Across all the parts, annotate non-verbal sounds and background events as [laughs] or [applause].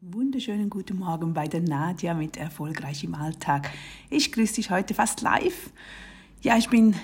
Wunderschönen guten Morgen bei der Nadja mit Erfolgreich im Alltag. Ich grüße dich heute fast live. Ja, ich bin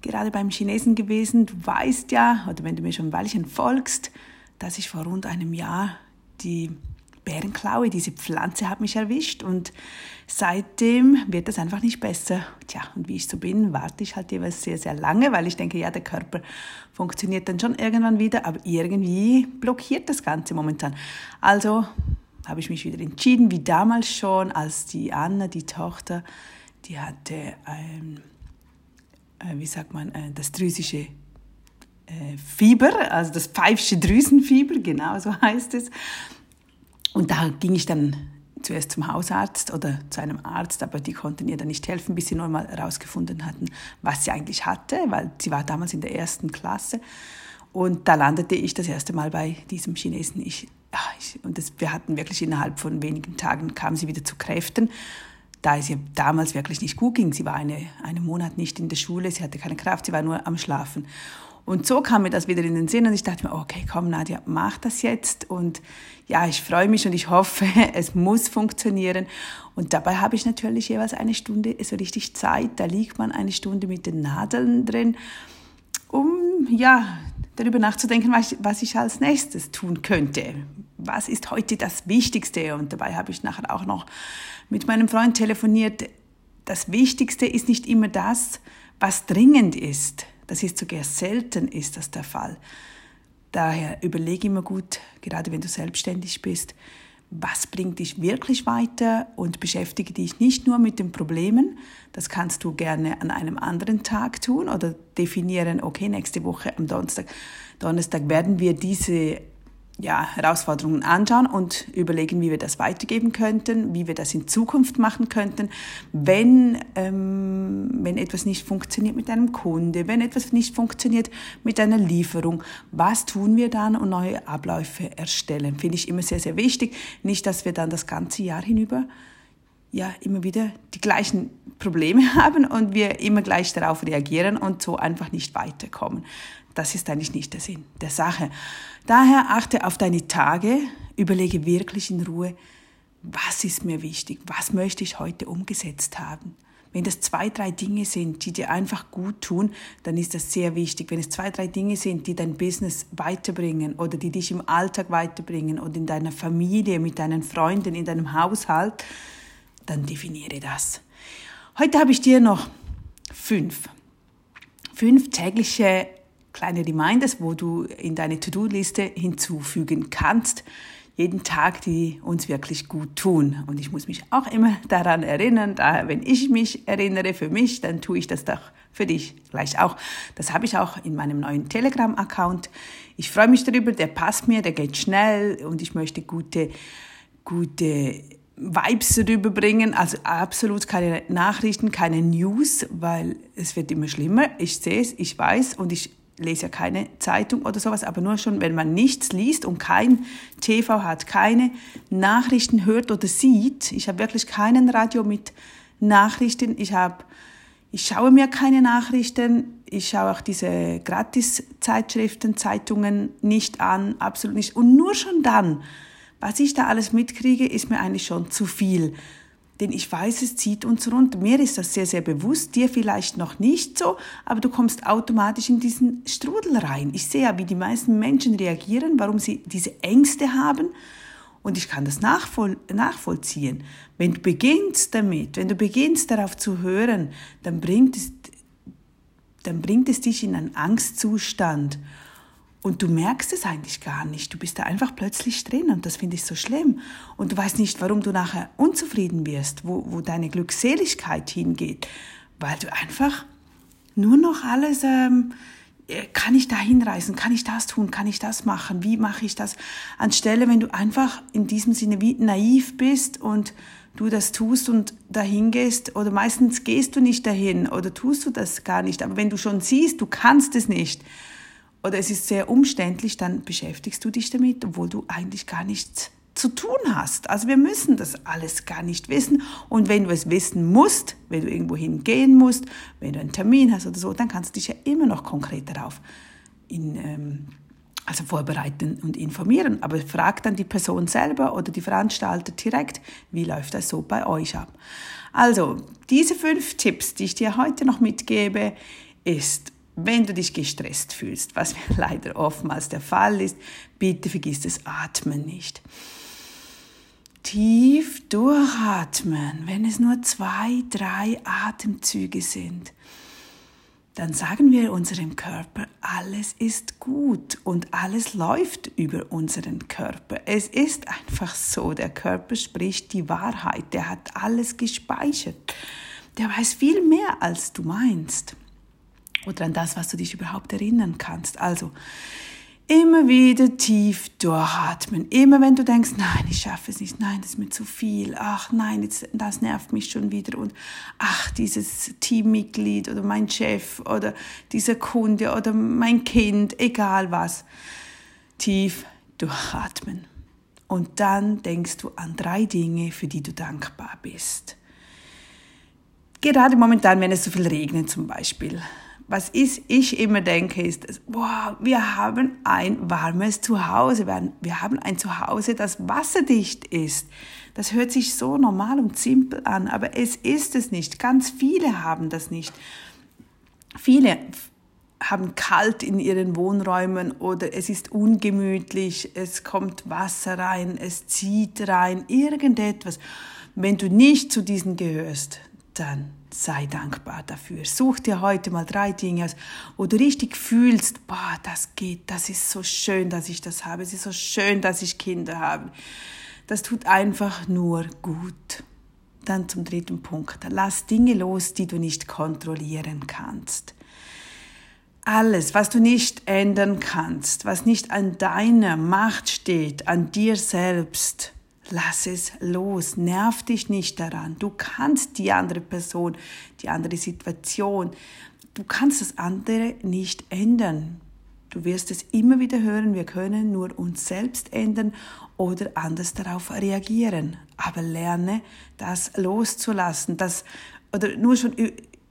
gerade beim Chinesen gewesen. Du weißt ja, oder wenn du mir schon ein Weilchen folgst, dass ich vor rund einem Jahr die Bärenklaue, diese Pflanze hat mich erwischt und seitdem wird es einfach nicht besser. Tja, und wie ich so bin, warte ich halt jeweils sehr, sehr lange, weil ich denke, ja, der Körper funktioniert dann schon irgendwann wieder, aber irgendwie blockiert das Ganze momentan. Also habe ich mich wieder entschieden, wie damals schon, als die Anna, die Tochter, die hatte ein, äh, wie sagt man, äh, das drüsische äh, Fieber, also das pfeifische Drüsenfieber, genau so [laughs] heißt es. Und da ging ich dann zuerst zum Hausarzt oder zu einem Arzt, aber die konnten ihr dann nicht helfen, bis sie nur mal herausgefunden hatten, was sie eigentlich hatte, weil sie war damals in der ersten Klasse. Und da landete ich das erste Mal bei diesem Chinesen. Ich und das, wir hatten wirklich innerhalb von wenigen Tagen kam sie wieder zu Kräften, da es ihr damals wirklich nicht gut ging. Sie war eine, einen Monat nicht in der Schule, sie hatte keine Kraft, sie war nur am Schlafen. Und so kam mir das wieder in den Sinn und ich dachte mir, okay, komm Nadja, mach das jetzt. Und ja, ich freue mich und ich hoffe, [laughs] es muss funktionieren. Und dabei habe ich natürlich jeweils eine Stunde so richtig Zeit. Da liegt man eine Stunde mit den Nadeln drin, um ja darüber nachzudenken, was ich, was ich als nächstes tun könnte. Was ist heute das Wichtigste? Und dabei habe ich nachher auch noch mit meinem Freund telefoniert. Das Wichtigste ist nicht immer das, was dringend ist. Das ist sogar selten ist das der Fall. Daher überlege immer gut, gerade wenn du selbstständig bist, was bringt dich wirklich weiter und beschäftige dich nicht nur mit den Problemen. Das kannst du gerne an einem anderen Tag tun oder definieren, okay, nächste Woche am Donnerstag, Donnerstag werden wir diese ja, Herausforderungen anschauen und überlegen, wie wir das weitergeben könnten, wie wir das in Zukunft machen könnten, wenn, ähm, wenn etwas nicht funktioniert mit einem Kunde, wenn etwas nicht funktioniert mit einer Lieferung. Was tun wir dann und neue Abläufe erstellen? Finde ich immer sehr, sehr wichtig. Nicht, dass wir dann das ganze Jahr hinüber ja immer wieder die gleichen Probleme [laughs] haben und wir immer gleich darauf reagieren und so einfach nicht weiterkommen. Das ist eigentlich nicht der Sinn der Sache. Daher achte auf deine Tage, überlege wirklich in Ruhe, was ist mir wichtig, was möchte ich heute umgesetzt haben. Wenn das zwei, drei Dinge sind, die dir einfach gut tun, dann ist das sehr wichtig. Wenn es zwei, drei Dinge sind, die dein Business weiterbringen oder die dich im Alltag weiterbringen oder in deiner Familie, mit deinen Freunden, in deinem Haushalt, dann definiere das. Heute habe ich dir noch fünf, fünf tägliche kleine Reminders, wo du in deine To-Do-Liste hinzufügen kannst. Jeden Tag, die uns wirklich gut tun. Und ich muss mich auch immer daran erinnern. Daher, wenn ich mich erinnere für mich, dann tue ich das doch für dich gleich auch. Das habe ich auch in meinem neuen Telegram-Account. Ich freue mich darüber, der passt mir, der geht schnell und ich möchte gute, gute Vibes rüberbringen. Also absolut keine Nachrichten, keine News, weil es wird immer schlimmer. Ich sehe es, ich weiß und ich lese ja keine Zeitung oder sowas, aber nur schon, wenn man nichts liest und kein TV hat, keine Nachrichten hört oder sieht. Ich habe wirklich keinen Radio mit Nachrichten. Ich habe, ich schaue mir keine Nachrichten. Ich schaue auch diese Gratis-Zeitschriften, Zeitungen nicht an, absolut nicht. Und nur schon dann, was ich da alles mitkriege, ist mir eigentlich schon zu viel denn ich weiß, es zieht uns runter. Mir ist das sehr, sehr bewusst, dir vielleicht noch nicht so, aber du kommst automatisch in diesen Strudel rein. Ich sehe ja, wie die meisten Menschen reagieren, warum sie diese Ängste haben und ich kann das nachvoll nachvollziehen. Wenn du beginnst damit, wenn du beginnst darauf zu hören, dann bringt es, dann bringt es dich in einen Angstzustand und du merkst es eigentlich gar nicht. Du bist da einfach plötzlich drin und das finde ich so schlimm. Und du weißt nicht, warum du nachher unzufrieden wirst, wo, wo deine Glückseligkeit hingeht, weil du einfach nur noch alles, ähm, äh, kann ich da hinreisen, kann ich das tun, kann ich das machen, wie mache ich das? Anstelle, wenn du einfach in diesem Sinne wie naiv bist und du das tust und dahin gehst, oder meistens gehst du nicht dahin oder tust du das gar nicht, aber wenn du schon siehst, du kannst es nicht, oder es ist sehr umständlich, dann beschäftigst du dich damit, obwohl du eigentlich gar nichts zu tun hast. Also wir müssen das alles gar nicht wissen. Und wenn du es wissen musst, wenn du irgendwo hingehen musst, wenn du einen Termin hast oder so, dann kannst du dich ja immer noch konkret darauf in, ähm, Also vorbereiten und informieren, aber fragt dann die Person selber oder die Veranstalter direkt, wie läuft das so bei euch ab. Also, diese fünf Tipps, die ich dir heute noch mitgebe, ist, wenn du dich gestresst fühlst, was [laughs] leider oftmals der Fall ist, bitte vergiss das Atmen nicht. Tief durchatmen, wenn es nur zwei, drei Atemzüge sind dann sagen wir unserem Körper, alles ist gut und alles läuft über unseren Körper. Es ist einfach so, der Körper spricht die Wahrheit, der hat alles gespeichert. Der weiß viel mehr, als du meinst. Oder an das, was du dich überhaupt erinnern kannst. Also, Immer wieder tief durchatmen. Immer wenn du denkst, nein, ich schaffe es nicht, nein, das ist mir zu viel, ach nein, jetzt, das nervt mich schon wieder und ach, dieses Teammitglied oder mein Chef oder dieser Kunde oder mein Kind, egal was. Tief durchatmen. Und dann denkst du an drei Dinge, für die du dankbar bist. Gerade momentan, wenn es so viel regnet zum Beispiel was ich, ich immer denke, ist, wow, wir haben ein warmes Zuhause. Wir haben ein Zuhause, das wasserdicht ist. Das hört sich so normal und simpel an, aber es ist es nicht. Ganz viele haben das nicht. Viele haben kalt in ihren Wohnräumen oder es ist ungemütlich, es kommt Wasser rein, es zieht rein, irgendetwas. Wenn du nicht zu diesen gehörst, dann sei dankbar dafür. Such dir heute mal drei Dinge aus, wo du richtig fühlst, boah, das geht, das ist so schön, dass ich das habe, es ist so schön, dass ich Kinder habe. Das tut einfach nur gut. Dann zum dritten Punkt. Lass Dinge los, die du nicht kontrollieren kannst. Alles, was du nicht ändern kannst, was nicht an deiner Macht steht, an dir selbst, Lass es los, nerv dich nicht daran. Du kannst die andere Person, die andere Situation, du kannst das andere nicht ändern. Du wirst es immer wieder hören, wir können nur uns selbst ändern oder anders darauf reagieren. Aber lerne, das loszulassen, das, oder nur schon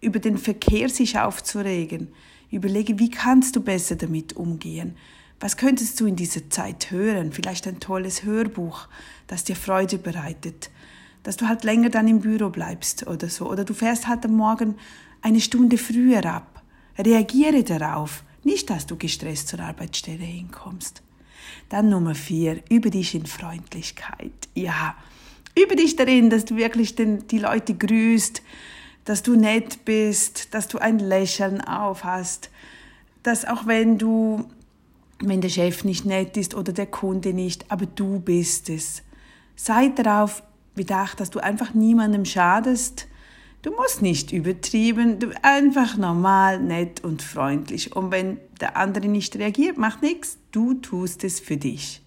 über den Verkehr sich aufzuregen. Überlege, wie kannst du besser damit umgehen? Was könntest du in dieser Zeit hören? Vielleicht ein tolles Hörbuch, das dir Freude bereitet, dass du halt länger dann im Büro bleibst oder so. Oder du fährst halt am Morgen eine Stunde früher ab. Reagiere darauf, nicht dass du gestresst zur Arbeitsstelle hinkommst. Dann Nummer vier, übe dich in Freundlichkeit. Ja, übe dich darin, dass du wirklich den, die Leute grüßt, dass du nett bist, dass du ein Lächeln auf hast, dass auch wenn du wenn der Chef nicht nett ist oder der Kunde nicht, aber du bist es. Sei darauf bedacht, dass du einfach niemandem schadest. Du musst nicht übertrieben, du einfach normal, nett und freundlich. Und wenn der andere nicht reagiert, macht nichts, du tust es für dich.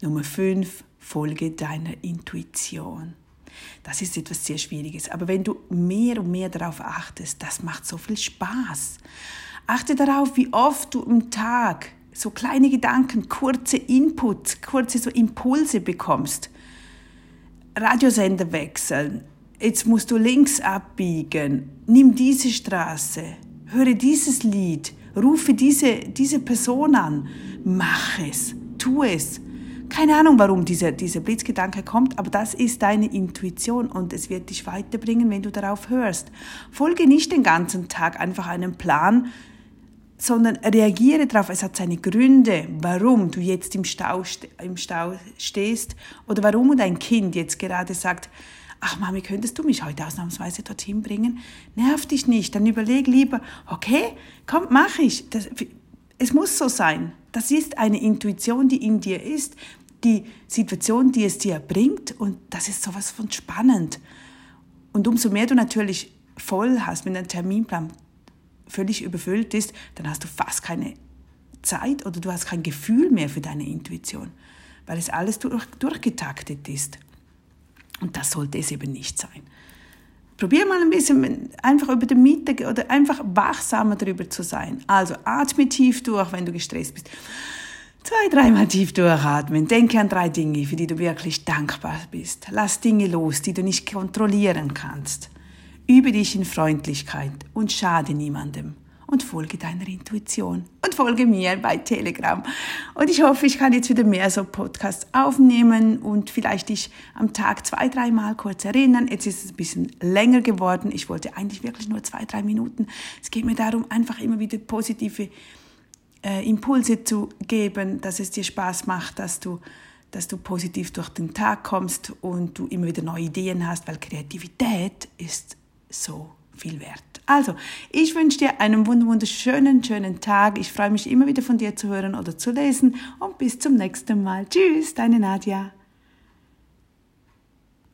Nummer 5, folge deiner Intuition. Das ist etwas sehr Schwieriges, aber wenn du mehr und mehr darauf achtest, das macht so viel Spaß. Achte darauf, wie oft du im Tag so kleine Gedanken, kurze Inputs, kurze so Impulse bekommst. Radiosender wechseln. Jetzt musst du links abbiegen. Nimm diese Straße. Höre dieses Lied. Rufe diese, diese Person an. Mach es. Tu es. Keine Ahnung, warum dieser, dieser Blitzgedanke kommt, aber das ist deine Intuition und es wird dich weiterbringen, wenn du darauf hörst. Folge nicht den ganzen Tag einfach einem Plan, sondern reagiere darauf. Es hat seine Gründe, warum du jetzt im Stau, im Stau stehst oder warum dein Kind jetzt gerade sagt, ach Mami, könntest du mich heute ausnahmsweise dorthin bringen? Nerv dich nicht, dann überleg lieber, okay, komm, mach ich. Das, es muss so sein. Das ist eine Intuition, die in dir ist, die Situation, die es dir bringt und das ist sowas von spannend. Und umso mehr du natürlich voll hast mit einem Terminplan, völlig überfüllt ist, dann hast du fast keine Zeit oder du hast kein Gefühl mehr für deine Intuition, weil es alles durch, durchgetaktet ist. Und das sollte es eben nicht sein. Probier mal ein bisschen einfach über den Mittag oder einfach wachsamer darüber zu sein. Also atme tief durch, wenn du gestresst bist. Zwei, dreimal tief durchatmen. Denke an drei Dinge, für die du wirklich dankbar bist. Lass Dinge los, die du nicht kontrollieren kannst. Übe dich in Freundlichkeit und schade niemandem. und folge deiner Intuition und folge mir bei Telegram. Und ich hoffe, ich kann jetzt wieder mehr so Podcasts aufnehmen und vielleicht dich am Tag zwei, dreimal kurz erinnern. Jetzt ist es ein bisschen länger geworden. Ich wollte eigentlich wirklich nur zwei, drei Minuten. Es geht mir darum, einfach immer wieder positive äh, Impulse zu geben, dass es dir Spaß macht, dass du dass du positiv durch den Tag kommst und du immer wieder neue Ideen hast, weil Kreativität ist so viel wert. Also, ich wünsche dir einen wunderschönen, schönen Tag. Ich freue mich immer wieder von dir zu hören oder zu lesen und bis zum nächsten Mal. Tschüss, deine Nadja.